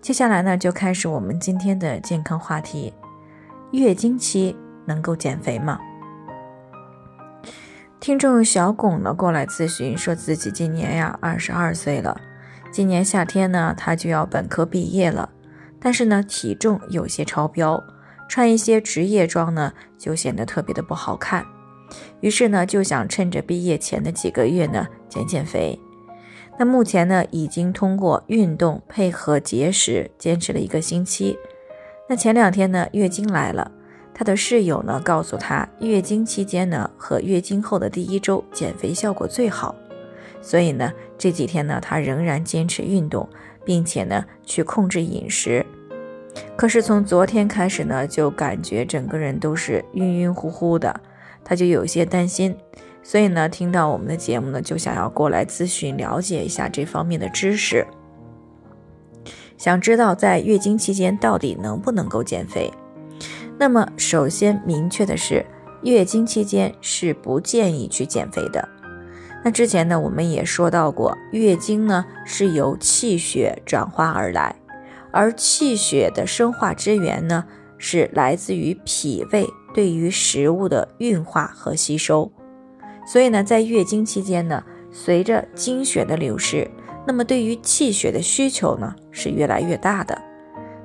接下来呢，就开始我们今天的健康话题：月经期能够减肥吗？听众小巩呢过来咨询，说自己今年呀二十二岁了，今年夏天呢他就要本科毕业了，但是呢体重有些超标，穿一些职业装呢就显得特别的不好看，于是呢就想趁着毕业前的几个月呢减减肥。那目前呢，已经通过运动配合节食坚持了一个星期。那前两天呢，月经来了，她的室友呢告诉她，月经期间呢和月经后的第一周减肥效果最好。所以呢，这几天呢，她仍然坚持运动，并且呢去控制饮食。可是从昨天开始呢，就感觉整个人都是晕晕乎乎的，她就有些担心。所以呢，听到我们的节目呢，就想要过来咨询了解一下这方面的知识，想知道在月经期间到底能不能够减肥。那么，首先明确的是，月经期间是不建议去减肥的。那之前呢，我们也说到过，月经呢是由气血转化而来，而气血的生化之源呢，是来自于脾胃对于食物的运化和吸收。所以呢，在月经期间呢，随着经血的流失，那么对于气血的需求呢是越来越大的。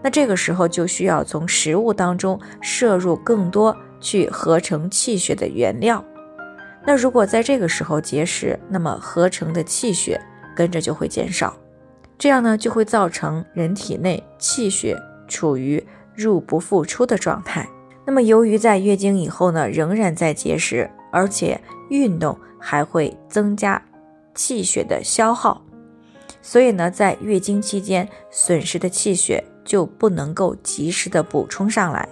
那这个时候就需要从食物当中摄入更多去合成气血的原料。那如果在这个时候节食，那么合成的气血跟着就会减少，这样呢就会造成人体内气血处于入不敷出的状态。那么由于在月经以后呢，仍然在节食，而且运动还会增加气血的消耗，所以呢，在月经期间损失的气血就不能够及时的补充上来，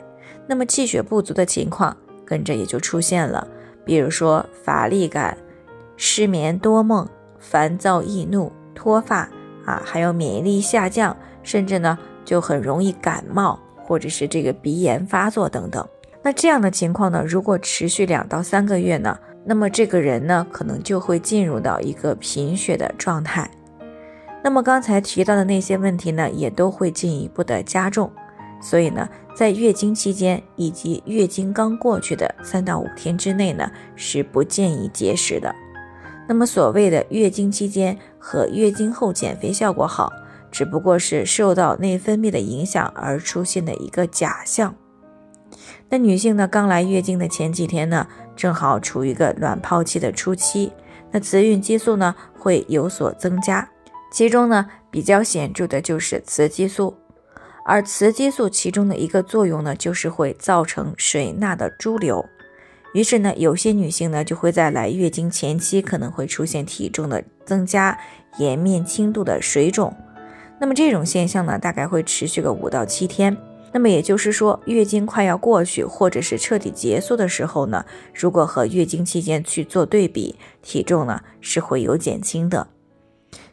那么气血不足的情况跟着也就出现了，比如说乏力感、失眠多梦、烦躁易怒、脱发啊，还有免疫力下降，甚至呢就很容易感冒或者是这个鼻炎发作等等。那这样的情况呢，如果持续两到三个月呢？那么这个人呢，可能就会进入到一个贫血的状态。那么刚才提到的那些问题呢，也都会进一步的加重。所以呢，在月经期间以及月经刚过去的三到五天之内呢，是不建议节食的。那么所谓的月经期间和月经后减肥效果好，只不过是受到内分泌的影响而出现的一个假象。那女性呢，刚来月经的前几天呢？正好处于一个卵泡期的初期，那雌孕激素呢会有所增加，其中呢比较显著的就是雌激素，而雌激素其中的一个作用呢就是会造成水钠的潴留，于是呢有些女性呢就会在来月经前期可能会出现体重的增加、颜面轻度的水肿，那么这种现象呢大概会持续个五到七天。那么也就是说，月经快要过去或者是彻底结束的时候呢，如果和月经期间去做对比，体重呢是会有减轻的。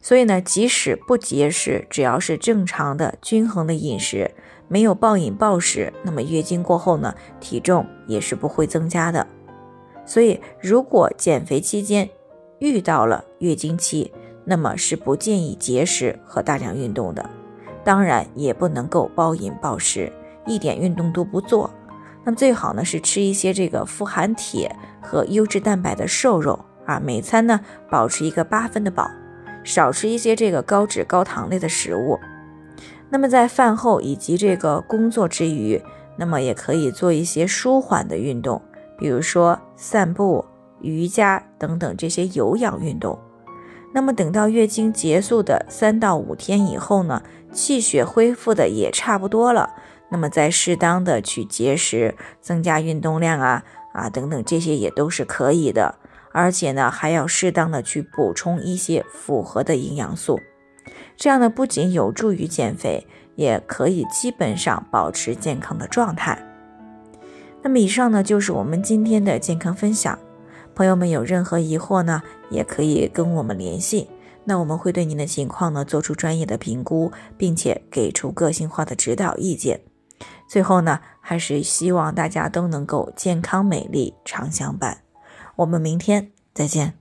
所以呢，即使不节食，只要是正常的均衡的饮食，没有暴饮暴食，那么月经过后呢，体重也是不会增加的。所以，如果减肥期间遇到了月经期，那么是不建议节食和大量运动的。当然也不能够暴饮暴食，一点运动都不做。那么最好呢是吃一些这个富含铁和优质蛋白的瘦肉啊，每餐呢保持一个八分的饱，少吃一些这个高脂高糖类的食物。那么在饭后以及这个工作之余，那么也可以做一些舒缓的运动，比如说散步、瑜伽等等这些有氧运动。那么等到月经结束的三到五天以后呢？气血恢复的也差不多了，那么再适当的去节食，增加运动量啊啊等等，这些也都是可以的。而且呢，还要适当的去补充一些复合的营养素，这样呢不仅有助于减肥，也可以基本上保持健康的状态。那么以上呢就是我们今天的健康分享。朋友们有任何疑惑呢，也可以跟我们联系。那我们会对您的情况呢做出专业的评估，并且给出个性化的指导意见。最后呢，还是希望大家都能够健康美丽常相伴。我们明天再见。